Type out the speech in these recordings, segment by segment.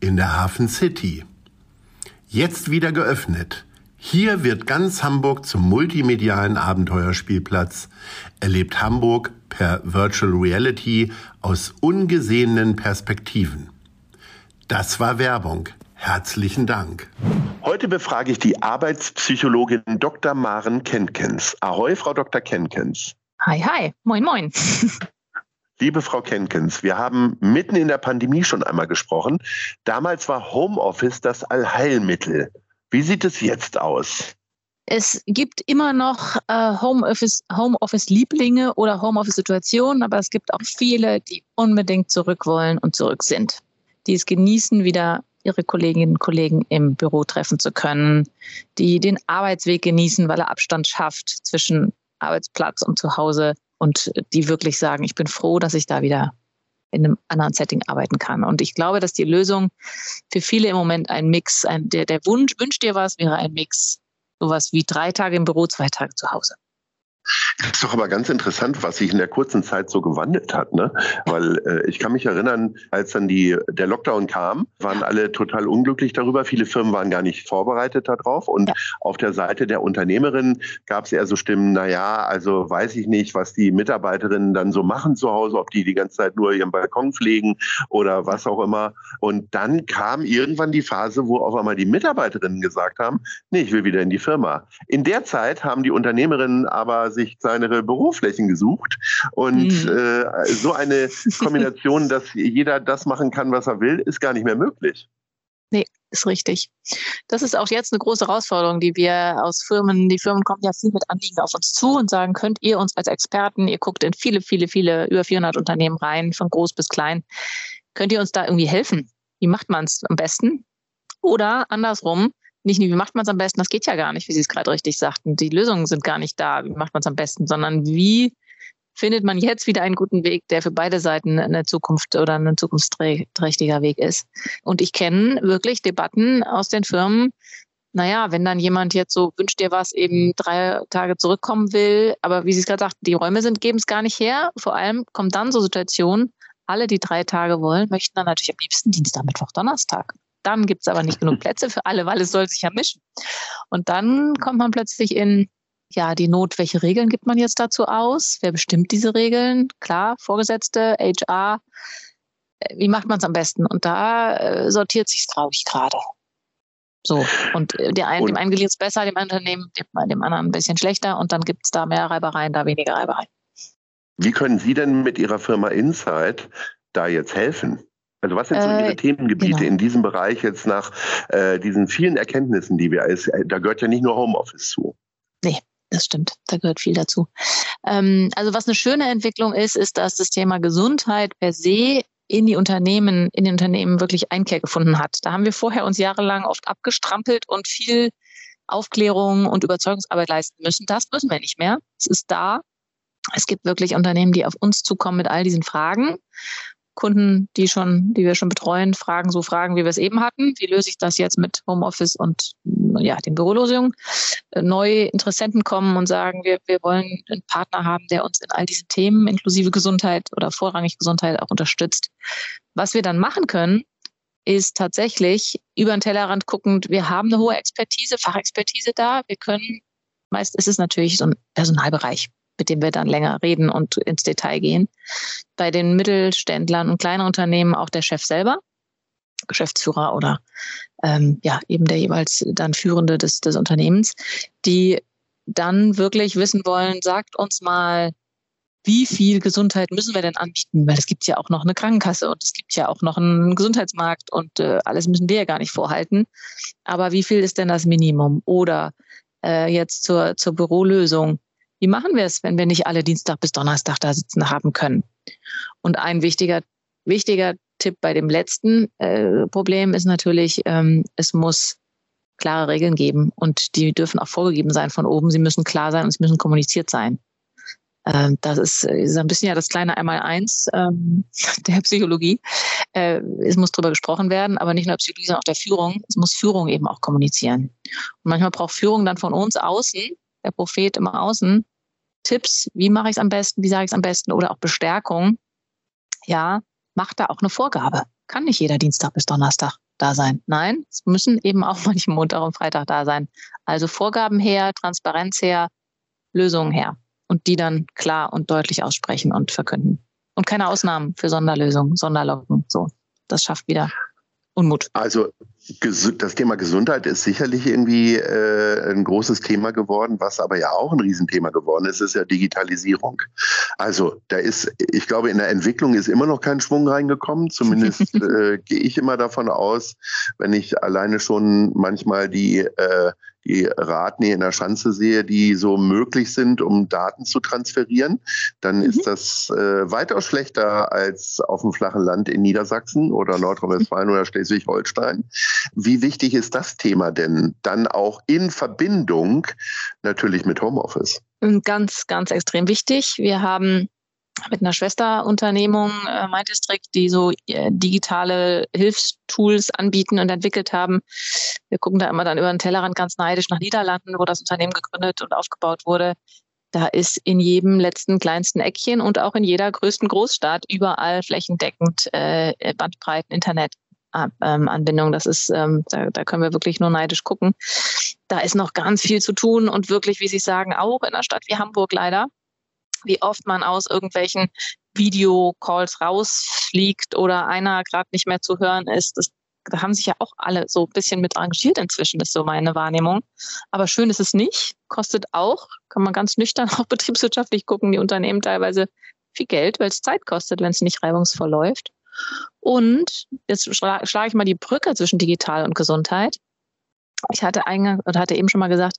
in der Hafen City. Jetzt wieder geöffnet. Hier wird ganz Hamburg zum multimedialen Abenteuerspielplatz. Erlebt Hamburg per Virtual Reality aus ungesehenen Perspektiven. Das war Werbung. Herzlichen Dank. Heute befrage ich die Arbeitspsychologin Dr. Maren Kenkens. Ahoi, Frau Dr. Kenkens. Hi, hi. Moin, moin. Liebe Frau Kenkens, wir haben mitten in der Pandemie schon einmal gesprochen. Damals war Homeoffice das Allheilmittel. Wie sieht es jetzt aus? Es gibt immer noch äh, Homeoffice, Homeoffice-Lieblinge oder Homeoffice-Situationen, aber es gibt auch viele, die unbedingt zurück wollen und zurück sind. Die es genießen, wieder ihre Kolleginnen und Kollegen im Büro treffen zu können, die den Arbeitsweg genießen, weil er Abstand schafft zwischen Arbeitsplatz und Zuhause und die wirklich sagen, ich bin froh, dass ich da wieder in einem anderen Setting arbeiten kann. Und ich glaube, dass die Lösung für viele im Moment ein Mix, ein, der, der Wunsch, wünscht dir was, wäre ein Mix. Sowas wie drei Tage im Büro, zwei Tage zu Hause. Das ist doch aber ganz interessant, was sich in der kurzen Zeit so gewandelt hat, ne? Weil äh, ich kann mich erinnern, als dann die der Lockdown kam, waren alle total unglücklich darüber. Viele Firmen waren gar nicht vorbereitet darauf. Und ja. auf der Seite der Unternehmerin gab es eher so Stimmen, na ja, also weiß ich nicht, was die Mitarbeiterinnen dann so machen zu Hause, ob die die ganze Zeit nur ihren Balkon pflegen oder was auch immer. Und dann kam irgendwann die Phase, wo auf einmal die Mitarbeiterinnen gesagt haben, nee, ich will wieder in die Firma. In der Zeit haben die Unternehmerinnen aber sich kleinere Büroflächen gesucht. Und mhm. äh, so eine Kombination, dass jeder das machen kann, was er will, ist gar nicht mehr möglich. Nee, ist richtig. Das ist auch jetzt eine große Herausforderung, die wir aus Firmen, die Firmen kommen ja viel mit Anliegen auf uns zu und sagen, könnt ihr uns als Experten, ihr guckt in viele, viele, viele, über 400 Unternehmen rein, von groß bis klein, könnt ihr uns da irgendwie helfen? Wie macht man es am besten? Oder andersrum, nicht nur, wie macht man es am besten, das geht ja gar nicht, wie Sie es gerade richtig sagten. Die Lösungen sind gar nicht da, wie macht man es am besten, sondern wie findet man jetzt wieder einen guten Weg, der für beide Seiten eine Zukunft oder ein zukunftsträchtiger Weg ist. Und ich kenne wirklich Debatten aus den Firmen, naja, wenn dann jemand jetzt so wünscht dir was, eben drei Tage zurückkommen will, aber wie Sie es gerade sagten, die Räume sind, geben es gar nicht her. Vor allem kommt dann so Situationen, alle, die drei Tage wollen, möchten dann natürlich am liebsten Dienstag, Mittwoch, Donnerstag. Dann gibt es aber nicht genug Plätze für alle, weil es soll sich ja mischen. Und dann kommt man plötzlich in ja, die Not, welche Regeln gibt man jetzt dazu aus? Wer bestimmt diese Regeln? Klar, Vorgesetzte, HR. Äh, wie macht man es am besten? Und da äh, sortiert sich glaube ich, gerade. So. Und äh, der einen, dem einen gelingt es besser, dem Unternehmen, dem, dem anderen ein bisschen schlechter und dann gibt es da mehr Reibereien, da weniger Reibereien. Wie können Sie denn mit Ihrer Firma Insight da jetzt helfen? Also was sind so Ihre äh, Themengebiete genau. in diesem Bereich jetzt nach äh, diesen vielen Erkenntnissen, die wir, als, äh, da gehört ja nicht nur Homeoffice zu. Nee, das stimmt, da gehört viel dazu. Ähm, also was eine schöne Entwicklung ist, ist, dass das Thema Gesundheit per se in die Unternehmen, in den Unternehmen wirklich Einkehr gefunden hat. Da haben wir vorher uns jahrelang oft abgestrampelt und viel Aufklärung und Überzeugungsarbeit leisten müssen. Das müssen wir nicht mehr. Es ist da. Es gibt wirklich Unternehmen, die auf uns zukommen mit all diesen Fragen. Kunden, die schon, die wir schon betreuen, fragen so Fragen, wie wir es eben hatten. Wie löse ich das jetzt mit Homeoffice und ja, den Bürolösungen? Äh, neue Interessenten kommen und sagen, wir, wir wollen einen Partner haben, der uns in all diesen Themen inklusive Gesundheit oder vorrangig Gesundheit auch unterstützt. Was wir dann machen können, ist tatsächlich über den Tellerrand guckend, wir haben eine hohe Expertise, Fachexpertise da. Wir können, meist ist es natürlich so ein Personalbereich mit dem wir dann länger reden und ins Detail gehen. Bei den Mittelständlern und kleinen Unternehmen auch der Chef selber, Geschäftsführer oder ähm, ja eben der jeweils dann Führende des, des Unternehmens, die dann wirklich wissen wollen, sagt uns mal, wie viel Gesundheit müssen wir denn anbieten? Weil es gibt ja auch noch eine Krankenkasse und es gibt ja auch noch einen Gesundheitsmarkt und äh, alles müssen wir ja gar nicht vorhalten. Aber wie viel ist denn das Minimum? Oder äh, jetzt zur, zur Bürolösung. Wie machen wir es, wenn wir nicht alle Dienstag bis Donnerstag da sitzen haben können? Und ein wichtiger, wichtiger Tipp bei dem letzten äh, Problem ist natürlich, ähm, es muss klare Regeln geben und die dürfen auch vorgegeben sein von oben. Sie müssen klar sein und es müssen kommuniziert sein. Ähm, das ist, ist ein bisschen ja das kleine Einmaleins ähm, der Psychologie. Äh, es muss darüber gesprochen werden, aber nicht nur Psychologie, sondern auch der Führung. Es muss Führung eben auch kommunizieren. Und manchmal braucht Führung dann von uns außen, der Prophet immer außen, Tipps, wie mache ich es am besten, wie sage ich es am besten oder auch Bestärkung. Ja, macht da auch eine Vorgabe. Kann nicht jeder Dienstag bis Donnerstag da sein. Nein, es müssen eben auch manchmal Montag und Freitag da sein. Also Vorgaben her, Transparenz her, Lösungen her und die dann klar und deutlich aussprechen und verkünden. Und keine Ausnahmen für Sonderlösungen, Sonderlocken. So, das schafft wieder Unmut. Also das Thema Gesundheit ist sicherlich irgendwie äh, ein großes Thema geworden, was aber ja auch ein Riesenthema geworden ist, ist ja Digitalisierung. Also da ist, ich glaube, in der Entwicklung ist immer noch kein Schwung reingekommen. Zumindest äh, gehe ich immer davon aus, wenn ich alleine schon manchmal die äh, die Raten in der Schanze sehe, die so möglich sind, um Daten zu transferieren, dann mhm. ist das äh, weitaus schlechter als auf dem flachen Land in Niedersachsen oder Nordrhein-Westfalen oder Schleswig-Holstein. Wie wichtig ist das Thema denn dann auch in Verbindung natürlich mit Homeoffice? Ganz, ganz extrem wichtig. Wir haben mit einer Schwesterunternehmung, äh, MyDistrict, die so äh, digitale Hilfstools anbieten und entwickelt haben. Wir gucken da immer dann über den Tellerrand ganz neidisch nach Niederlanden, wo das Unternehmen gegründet und aufgebaut wurde. Da ist in jedem letzten kleinsten Eckchen und auch in jeder größten Großstadt überall flächendeckend äh, Bandbreiten Internet ähm, Anbindung. Das ist, ähm, da, da können wir wirklich nur neidisch gucken. Da ist noch ganz viel zu tun und wirklich, wie Sie sagen, auch in einer Stadt wie Hamburg leider wie oft man aus irgendwelchen Videocalls rausfliegt oder einer gerade nicht mehr zu hören ist. Das, da haben sich ja auch alle so ein bisschen mit engagiert inzwischen, ist so meine Wahrnehmung. Aber schön ist es nicht, kostet auch, kann man ganz nüchtern auch betriebswirtschaftlich gucken, die Unternehmen teilweise viel Geld, weil es Zeit kostet, wenn es nicht reibungsvoll läuft. Und jetzt schlage ich mal die Brücke zwischen digital und Gesundheit. Ich hatte eingangs oder hatte eben schon mal gesagt,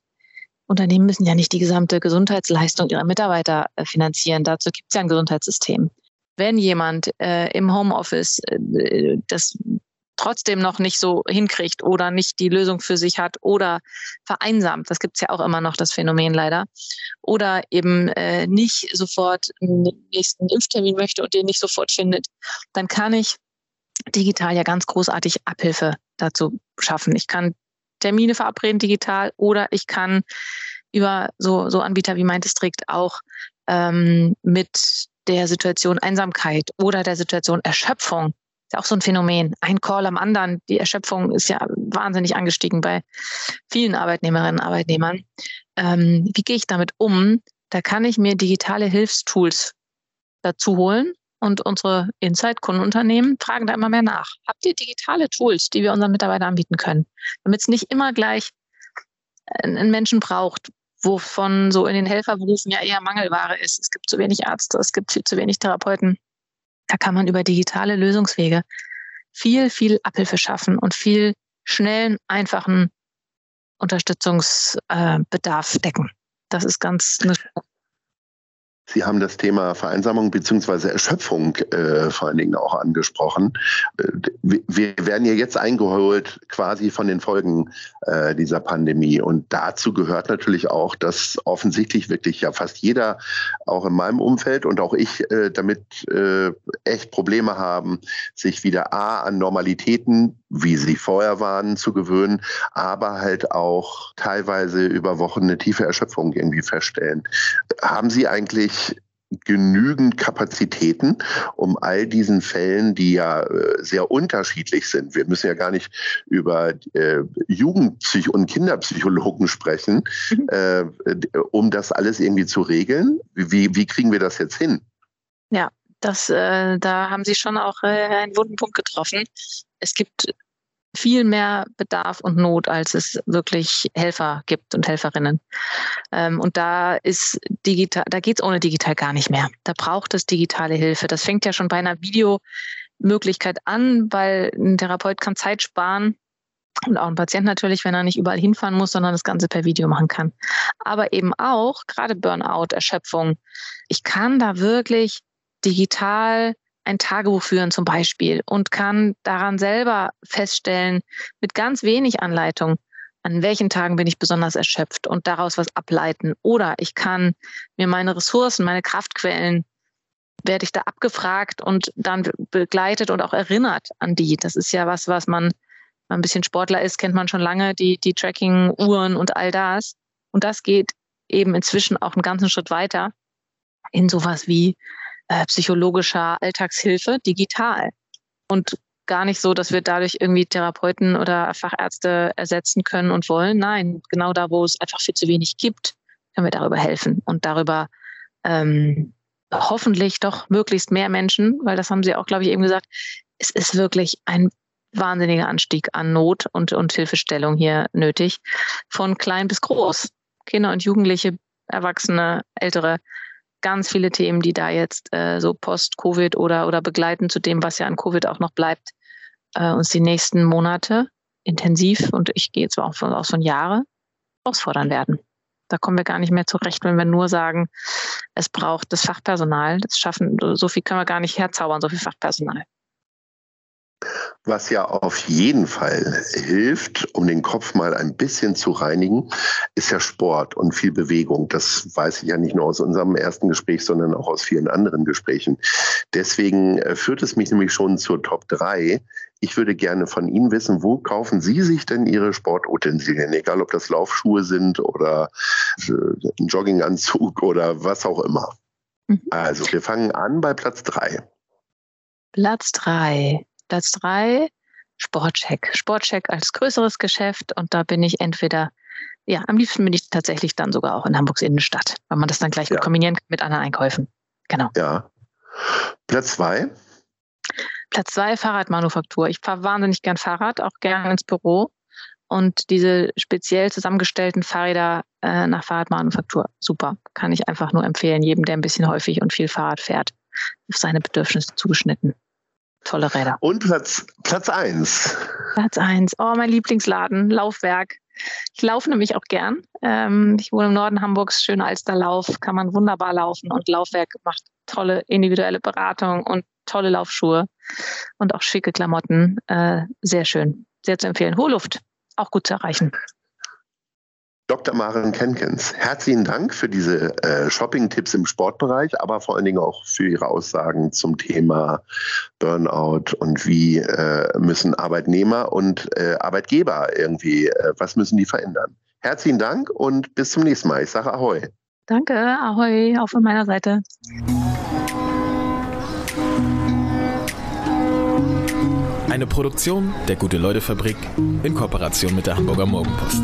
Unternehmen müssen ja nicht die gesamte Gesundheitsleistung ihrer Mitarbeiter äh, finanzieren. Dazu gibt es ja ein Gesundheitssystem. Wenn jemand äh, im Homeoffice äh, das trotzdem noch nicht so hinkriegt oder nicht die Lösung für sich hat oder vereinsamt, das gibt es ja auch immer noch, das Phänomen leider, oder eben äh, nicht sofort einen nächsten Impftermin möchte und den nicht sofort findet, dann kann ich digital ja ganz großartig Abhilfe dazu schaffen. Ich kann Termine verabreden digital oder ich kann über so, so Anbieter wie mein Distrikt auch ähm, mit der Situation Einsamkeit oder der Situation Erschöpfung ist ja auch so ein Phänomen. Ein Call am anderen. Die Erschöpfung ist ja wahnsinnig angestiegen bei vielen Arbeitnehmerinnen und Arbeitnehmern. Ähm, wie gehe ich damit um? Da kann ich mir digitale Hilfstools dazu holen und unsere Inside-Kundenunternehmen fragen da immer mehr nach. Habt ihr digitale Tools, die wir unseren Mitarbeitern anbieten können? Damit es nicht immer gleich einen Menschen braucht, wovon so in den Helferberufen ja eher Mangelware ist. Es gibt zu wenig Ärzte, es gibt viel zu wenig Therapeuten. Da kann man über digitale Lösungswege viel, viel Abhilfe schaffen und viel schnellen, einfachen Unterstützungsbedarf decken. Das ist ganz eine Sie haben das Thema Vereinsamung beziehungsweise Erschöpfung äh, vor allen Dingen auch angesprochen. Äh, wir werden ja jetzt eingeholt quasi von den Folgen äh, dieser Pandemie. Und dazu gehört natürlich auch, dass offensichtlich wirklich ja fast jeder, auch in meinem Umfeld und auch ich, äh, damit äh, echt Probleme haben, sich wieder A an Normalitäten, wie sie vorher waren, zu gewöhnen, aber halt auch teilweise über Wochen eine tiefe Erschöpfung irgendwie feststellen. Haben Sie eigentlich genügend Kapazitäten, um all diesen Fällen, die ja äh, sehr unterschiedlich sind, wir müssen ja gar nicht über äh, Jugendpsych- und Kinderpsychologen sprechen, mhm. äh, um das alles irgendwie zu regeln. Wie, wie kriegen wir das jetzt hin? Ja, das, äh, da haben Sie schon auch äh, einen wunden Punkt getroffen. Es gibt viel mehr Bedarf und Not, als es wirklich Helfer gibt und Helferinnen. Ähm, und da ist digital, da geht es ohne digital gar nicht mehr. Da braucht es digitale Hilfe. Das fängt ja schon bei einer Videomöglichkeit an, weil ein Therapeut kann Zeit sparen und auch ein Patient natürlich, wenn er nicht überall hinfahren muss, sondern das Ganze per Video machen kann. Aber eben auch gerade Burnout, Erschöpfung. Ich kann da wirklich digital ein Tagebuch führen zum Beispiel und kann daran selber feststellen, mit ganz wenig Anleitung, an welchen Tagen bin ich besonders erschöpft und daraus was ableiten. Oder ich kann mir meine Ressourcen, meine Kraftquellen, werde ich da abgefragt und dann begleitet und auch erinnert an die. Das ist ja was, was man, wenn man ein bisschen Sportler ist, kennt man schon lange, die, die Tracking-Uhren und all das. Und das geht eben inzwischen auch einen ganzen Schritt weiter in sowas wie äh, psychologischer Alltagshilfe digital. Und gar nicht so, dass wir dadurch irgendwie Therapeuten oder Fachärzte ersetzen können und wollen. Nein, genau da, wo es einfach viel zu wenig gibt, können wir darüber helfen und darüber ähm, hoffentlich doch möglichst mehr Menschen, weil das haben Sie auch, glaube ich, eben gesagt, es ist wirklich ein wahnsinniger Anstieg an Not und, und Hilfestellung hier nötig, von klein bis groß. Kinder und Jugendliche, Erwachsene, Ältere, ganz viele Themen, die da jetzt äh, so post-Covid oder, oder begleiten zu dem, was ja an Covid auch noch bleibt, äh, uns die nächsten Monate intensiv und ich gehe zwar auch von, aus von Jahre herausfordern werden. Da kommen wir gar nicht mehr zurecht, wenn wir nur sagen, es braucht das Fachpersonal. Das schaffen, so viel können wir gar nicht herzaubern, so viel Fachpersonal. Was ja auf jeden Fall hilft, um den Kopf mal ein bisschen zu reinigen, ist ja Sport und viel Bewegung. Das weiß ich ja nicht nur aus unserem ersten Gespräch, sondern auch aus vielen anderen Gesprächen. Deswegen äh, führt es mich nämlich schon zur Top 3. Ich würde gerne von Ihnen wissen, wo kaufen Sie sich denn Ihre Sportutensilien? Egal, ob das Laufschuhe sind oder äh, ein Jogginganzug oder was auch immer. Mhm. Also, wir fangen an bei Platz 3. Platz 3. Platz drei, Sportcheck. Sportcheck als größeres Geschäft und da bin ich entweder, ja, am liebsten bin ich tatsächlich dann sogar auch in Hamburgs Innenstadt, weil man das dann gleich ja. kombinieren kann mit anderen Einkäufen. Genau. Ja. Platz zwei? Platz zwei, Fahrradmanufaktur. Ich fahre wahnsinnig gern Fahrrad, auch gern ins Büro. Und diese speziell zusammengestellten Fahrräder äh, nach Fahrradmanufaktur, super. Kann ich einfach nur empfehlen, jedem, der ein bisschen häufig und viel Fahrrad fährt, auf seine Bedürfnisse zugeschnitten. Tolle Räder. Und Platz, Platz eins. Platz eins. Oh, mein Lieblingsladen, Laufwerk. Ich laufe nämlich auch gern. Ähm, ich wohne im Norden Hamburgs, schöner Alsterlauf, kann man wunderbar laufen und Laufwerk macht tolle individuelle Beratung und tolle Laufschuhe und auch schicke Klamotten. Äh, sehr schön, sehr zu empfehlen. Hohe Luft, auch gut zu erreichen. Dr. Maren Kenkens, herzlichen Dank für diese äh, Shopping-Tipps im Sportbereich, aber vor allen Dingen auch für Ihre Aussagen zum Thema Burnout und wie äh, müssen Arbeitnehmer und äh, Arbeitgeber irgendwie, was müssen die verändern. Herzlichen Dank und bis zum nächsten Mal. Ich sage Ahoi. Danke, Ahoi, auch von meiner Seite. Eine Produktion der Gute-Leute-Fabrik in Kooperation mit der Hamburger Morgenpost.